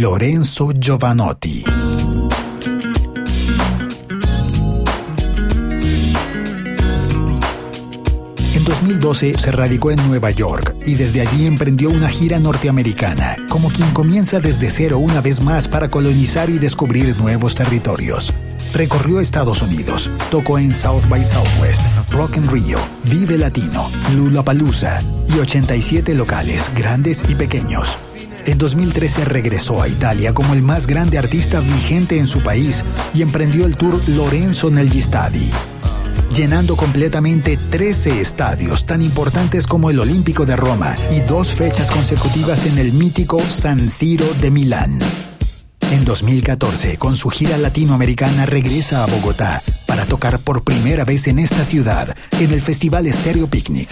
Lorenzo Giovanotti. En 2012 se radicó en Nueva York y desde allí emprendió una gira norteamericana, como quien comienza desde cero una vez más para colonizar y descubrir nuevos territorios. Recorrió Estados Unidos, tocó en South by Southwest, Rock in Rio, Vive Latino, Lollapalooza y 87 locales, grandes y pequeños. En 2013 regresó a Italia como el más grande artista vigente en su país y emprendió el tour Lorenzo Negli Stadi, llenando completamente 13 estadios tan importantes como el Olímpico de Roma y dos fechas consecutivas en el mítico San Siro de Milán. En 2014, con su gira latinoamericana, regresa a Bogotá para tocar por primera vez en esta ciudad, en el Festival Stereo Picnic.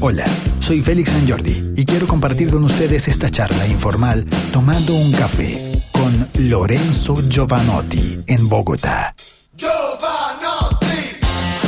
Hola, soy Félix San Jordi y quiero compartir con ustedes esta charla informal tomando un café con Lorenzo Giovanotti en Bogotá.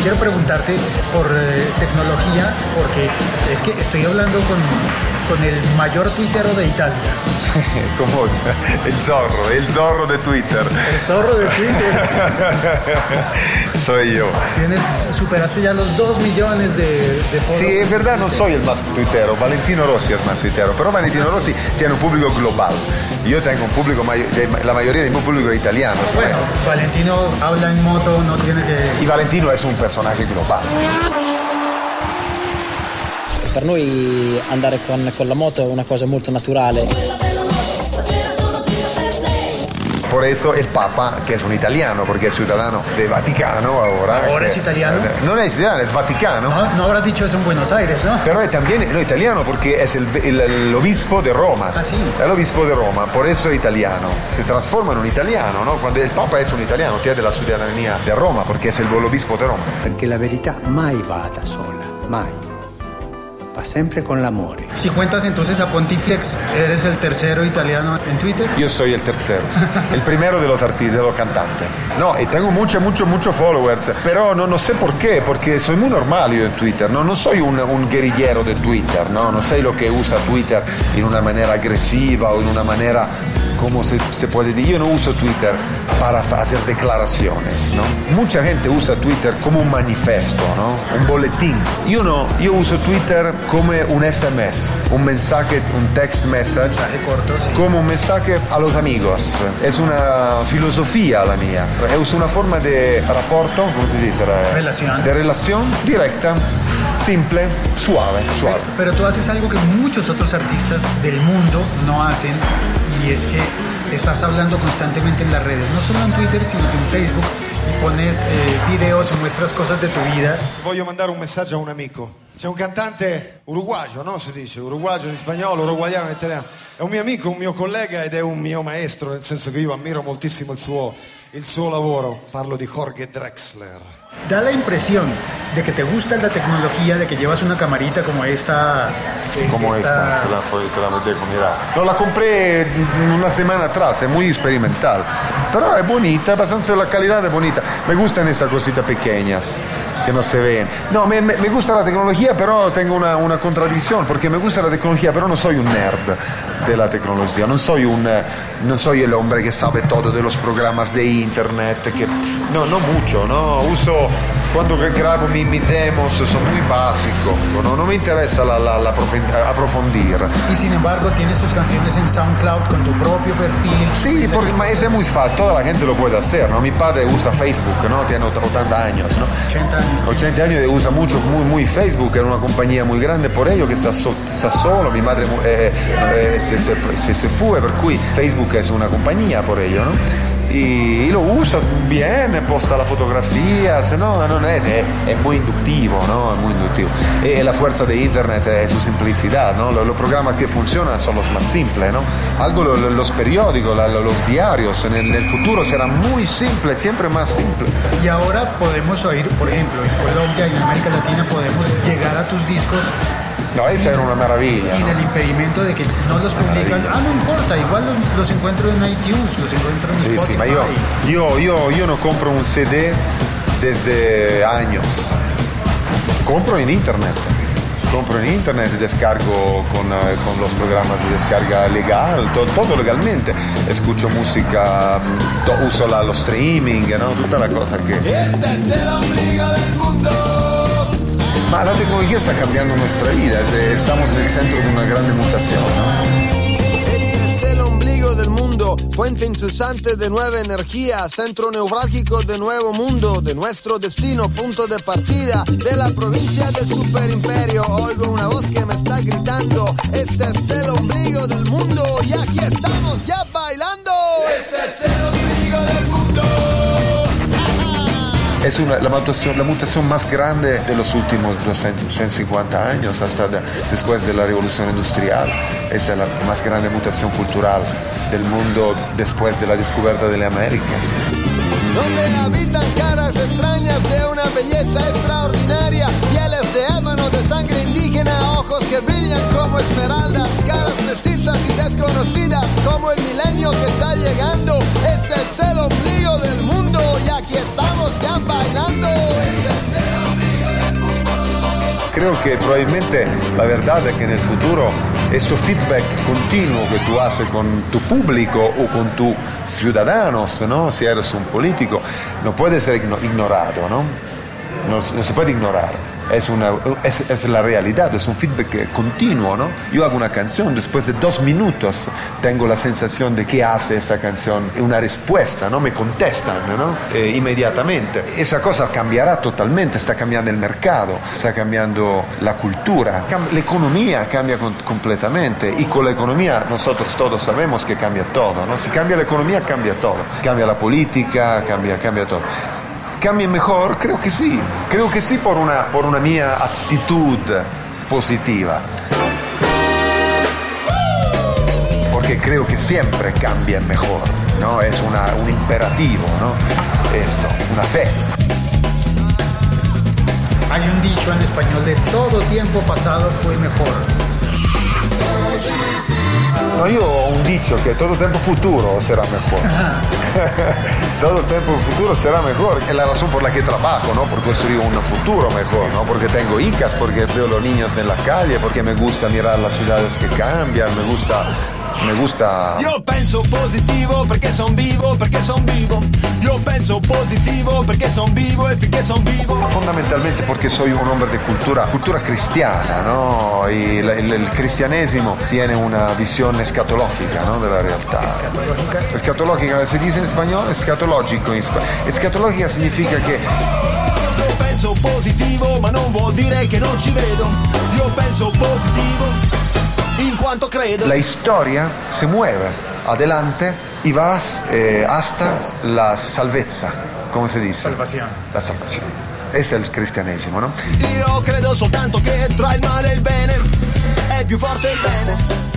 Quiero preguntarte por eh, tecnología, porque es que estoy hablando con, con el mayor tuitero de Italia. Como el zorro, el zorro de Twitter. El zorro de Twitter. Soy yo. Tienes, superaste ya los 2 millones de, de Sí, es verdad, no soy el más tuitero. Valentino Rossi es más tuitero, pero Valentino Rossi tiene un público global. Yo tengo un público, la mayoría de mi público es italiano. Bueno, Valentino habla en moto, no tiene que... Y Valentino es un personaje global. Per noi andare con, con la moto è una cosa molto naturale. Por eso el Papa, que es un italiano, porque es ciudadano de Vaticano ahora. ¿Ahora que- es italiano? No es italiano, es Vaticano. No, no habrás dicho eso en Buenos Aires, ¿no? Pero es también no, italiano porque es el, el- el obispo de Roma. Ah, sí. El obispo de Roma, por eso es italiano. Se transforma en un italiano, ¿no? Cuando el Papa es un italiano, tiene la ciudadanía de Roma porque es el obispo de Roma. perché la verità mai va da sola, mai. Va sempre con l'amore. Si cuentas entonces a Pontifex, eres el tercero italiano en Twitter. Yo soy el tercero, el primero de los artistas, de los cantantes. No, y tengo muchos, muchos, muchos followers, pero no, no sé por qué, porque soy muy normal yo en Twitter, no, no soy un, un guerrillero de Twitter, no, no sé lo que usa Twitter en una manera agresiva o en una manera, como se, se puede decir, yo no uso Twitter para hacer declaraciones, ¿no? Mucha gente usa Twitter como un manifiesto, ¿no? Un boletín. Yo no, yo uso Twitter como un SMS, un mensaje, un text message Mensaje corto, sí. como un mensaje a los amigos. Es una filosofía la mía. Es una forma de rapporto, ¿cómo se dice? La- Relación. De relación directa, simple, suave, suave. Pero tú haces algo que muchos otros artistas del mundo no hacen y es que estás hablando constantemente en las redes, no solo en Twitter, sino que en Facebook y pones eh, videos y muestras cosas de tu vida. Voglio mandare un messaggio a un amico. C'è un cantante uruguagio, no? Si dice uruguagio in spagnolo, uruguaiano in italiano. È un mio amico, un mio collega ed è un mio maestro, nel senso che io ammiro moltissimo il suo, il suo lavoro. Parlo di Jorge Drexler. Da la impresión de que te gusta la tecnología, de que llevas una camarita como esta. Como esta, te la, la dejo. No, la compré una semana atrás, es muy experimental. Pero es bonita, bastante la calidad es bonita. Me gustan esas cositas pequeñas que no se ven. No, me, me- me gusta la tecnología, pero tengo una, una contradicción, porque me gusta la tecnología, pero no soy un nerd de la tecnología. No soy, un, eh, no soy el hombre que sabe todo de los programas de internet. Que, no, no mucho, ¿no? Uso, cuando grabo mis, mis demos, son muy básicos. No, no me interesa la, la- la aprofundir. Y sin embargo, tienes tus canciones en SoundCloud con tu propio perfil. Sí, porque es muy fácil, toda la gente lo puede hacer, ¿no? Mi padre usa Facebook, ¿no? Tiene ot- 80 años, ¿no? 80 años. 80 años y usa mucho, muy, muy Facebook, era una compañía muy grande por ello che sta, so- sta solo, mi madre eh, eh, se, se, se- se fue, per cui Facebook es una compañía por ello, ¿no? Y, lo usa bien, posta la fotografía, se no, è, è muy inductivo, ¿no? Es muy inductivo. Y la fuerza de Internet es su simplicidad, ¿no? Los, los programas que funcionan son los más simples, ¿no? Algo lo- lo- los periódicos, los diarios, en el, en el futuro serán muy simples, siempre más simples. Y ahora podemos oír, por ejemplo, en Colombia y en América Latina podemos llegar a tus discos No, esa era una maravilla. sin ¿no? el impedimento de que no los publican. Ah, no importa, igual los, los encuentro en iTunes, los encuentro en Sí, Spotify. sí, io, io, io, io non compro un CD desde años. Compro en internet. compro en internet, descargo con, eh, con los programas de descarga legal, to- todo legalmente. Escucho música, to- uso la- lo streaming, ¿no? Tutta la cosa che... Ma la tecnología está cambiando nuestra vida, es- estamos en el centro de una grande mutación. Este es el ombligo del mundo, fuente incesante de nueva energía, centro neurálgico de nuevo mundo, de nuestro destino, punto de partida de la provincia del superimperio. Oigo una voz que me está gritando, este es el ombligo del mundo y aquí estamos Es una- la, mutación, la mutación más grande de los últimos 200, 150 años, hasta de- después de la revolución industrial. Esta es la más grande mutación cultural del mundo después de la descubierta de la América. donde habitan caras extrañas de una belleza extraordinaria, pieles de ébano de sangre indígena, ojos que brillan como esmeraldas, caras mestizas y desconocidas, como el milenio que está llegando. Este es el ombligo del mundo y aquí ya bailando. Creo que probablemente la verdad es que en el futuro este feedback continuo que tú haces con tu público o con tus ciudadanos, ¿no? si eres un político, no puede ser igno- ignorado, ¿no? No, no se puede ignorar. Es, una, es, es la realidad, es un feedback continuo, ¿no? Yo hago una canción, después de dos minutos tengo la sensación de qué hace esta canción, una respuesta, ¿no? Me contestan, ¿no? Eh, inmediatamente. Esa cosa cambiará totalmente, está cambiando el mercado, está cambiando la cultura, la economía cambia completamente y con la economía nosotros todos sabemos que cambia todo, ¿no? Si cambia la economía, cambia todo. Cambia la política, cambia, cambia todo. ¿Cambia mejor? Creo que sí. Creo que sí por una, por una mia actitud positiva. Porque creo que siempre cambia mejor, ¿no? Es una- un imperativo, ¿no? Esto, una fe. Hay un dicho en español de todo tiempo pasado fue mejor. No, io ho un dicho que todo tiempo futuro será mejor. todo tiempo futuro será mejor. Es la razón por la que trabajo, ¿no? Por construir un futuro mejor, ¿no? Porque tengo hijas, porque veo los niños en la calle, porque me gusta mirar las ciudades que cambian, me gusta... Me gusta... Io penso positivo perché son vivo, perché son vivo. Io penso positivo perché son vivo e perché son vivo. Fondamentalmente porque soy un hombre de cultura, cultura cristiana, ¿no? Y la- el, el cristianesimo tiene una visión escatológica, ¿no? De la realtà. Escatológica. Escatológica, se dice en español, escatológico. in spa- Escatológica significa que Io penso positivo, ma non vuol dire che non ci vedo. Io penso positivo in quanto credo. la historia se mueve adelante y vas eh, hasta la salvezza, ¿cómo se dice? Salvación. La salvación. Este es el cristianesimo, ¿no? Io credo soltanto che tra il male e il bene è più forte il bene.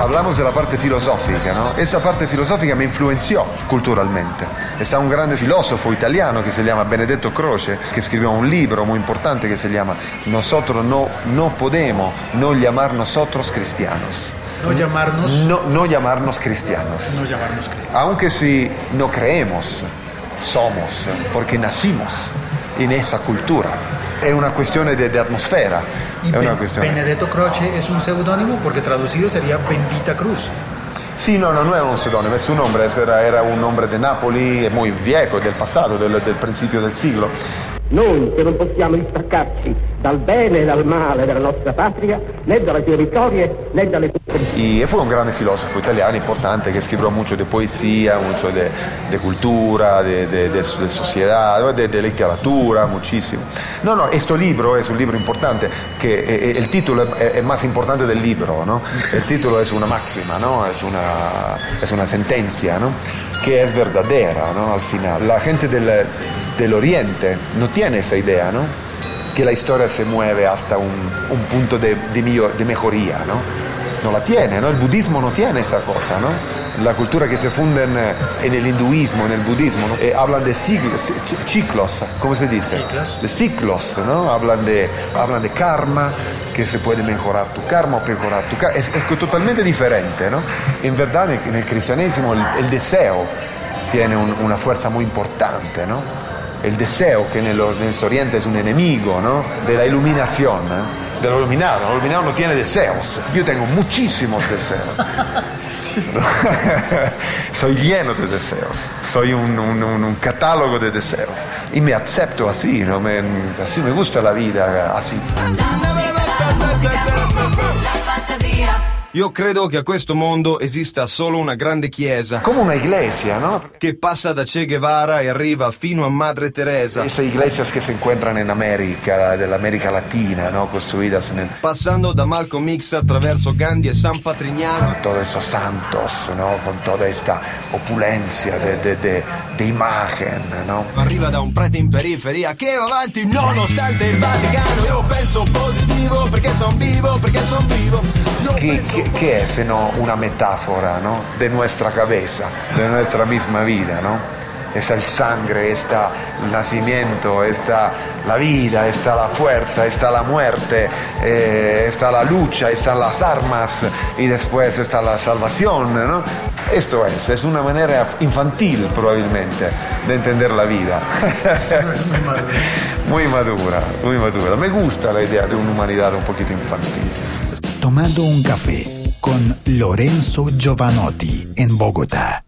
Hablamos de la parte filosófica, ¿no? Esa parte filosófica me influenció culturalmente. Está un grande filósofo italiano que se llama Benedetto Croce, que escribió un libro muy importante que se llama Nosotros no, no podemos no llamar nosotros cristianos. No llamarnos, No, no llamarnos cristianos. no llamarnos cristianos. Aunque si no creemos, somos, porque nacimos en esa cultura. Es una cuestión de, de atmósfera. Y es una Ben- cuestión. Benedetto Croce es un seudónimo porque traducido sería Bendita Cruz. Sí, no, no, no era un pseudónimo, es un nombre, era, era un nombre de Napoli, muy viejo, del pasado, del, del principio del siglo. Noi che non possiamo distaccarci dal bene e dal male della nostra patria, né dalle sue vittorie né dalle sue Y fue un grande filósofo italiano importante que escribió mucho de poesía, mucho de, de cultura, de, de- de- de sociedad, de, de literatura, muchísimo. No, no, este libro es un libro importante, que eh, eh, el título es, es más importante del libro, ¿no? El título es una máxima, ¿no? Es una, es una sentencia, ¿no? Que es verdadera, ¿no? Al final. La gente del, del Oriente no tiene esa idea, ¿no? que la historia se mueve hasta un, un punto de, de, millor- de mejoría, ¿no? No la tiene, ¿no? El budismo no tiene esa cosa, ¿no? La cultura que se funda en, eh, en el hinduismo, en el budismo, ¿no? Eh, hablan de siglos, ciclos, ¿cómo se dice? Ciclos. De ciclos, ¿no? Hablan de, hablan de karma, que se puede mejorar tu karma o mejorar tu karma. Es, es totalmente diferente, ¿no? En verdad, en el, en el cristianismo, el, el deseo tiene un- una fuerza muy importante, ¿no? El deseo, que en el, en el Oriente es un enemigo, ¿no? De la iluminación, ¿eh? de lo iluminado. Lo iluminado no tiene deseos. Yo tengo muchísimos deseos. Soy lleno de deseos. Soy un, un- un- un catálogo de deseos. Y me acepto así, ¿no? Me- así me gusta la vida, así. Io credo che a questo mondo esista solo una grande chiesa. Come una iglesia, no? Che passa da Che Guevara e arriva fino a Madre Teresa. Esas iglesias que se encuentran en América, de la América Latina, ¿no? Construidas en el- Passando da Malcolm X attraverso Gandhi e San Patrignano. todos esos santos, ¿no? Con toda esta opulencia de, de- de- de imagen, ¿no? Arriva da un prete in periferia che va avanti nonostante il Vaticano. Io penso positivo perché son vivo, perché son vivo. ¿Qué, penso qué- qué es sino una metáfora, ¿no? De nuestra cabeza, de nuestra misma vida, ¿no? Está el sangre, está el nacimiento, está la vida, está la fuerza, está la muerte, eh, está la lucha, están las armas y después está la salvación, ¿no? Esto es, es una manera infantil probablemente de entender la vida. muy madura, muy madura. Me gusta la idea de una humanidad un poquito infantil. Tomando un café con Lorenzo Giovanotti en Bogotá.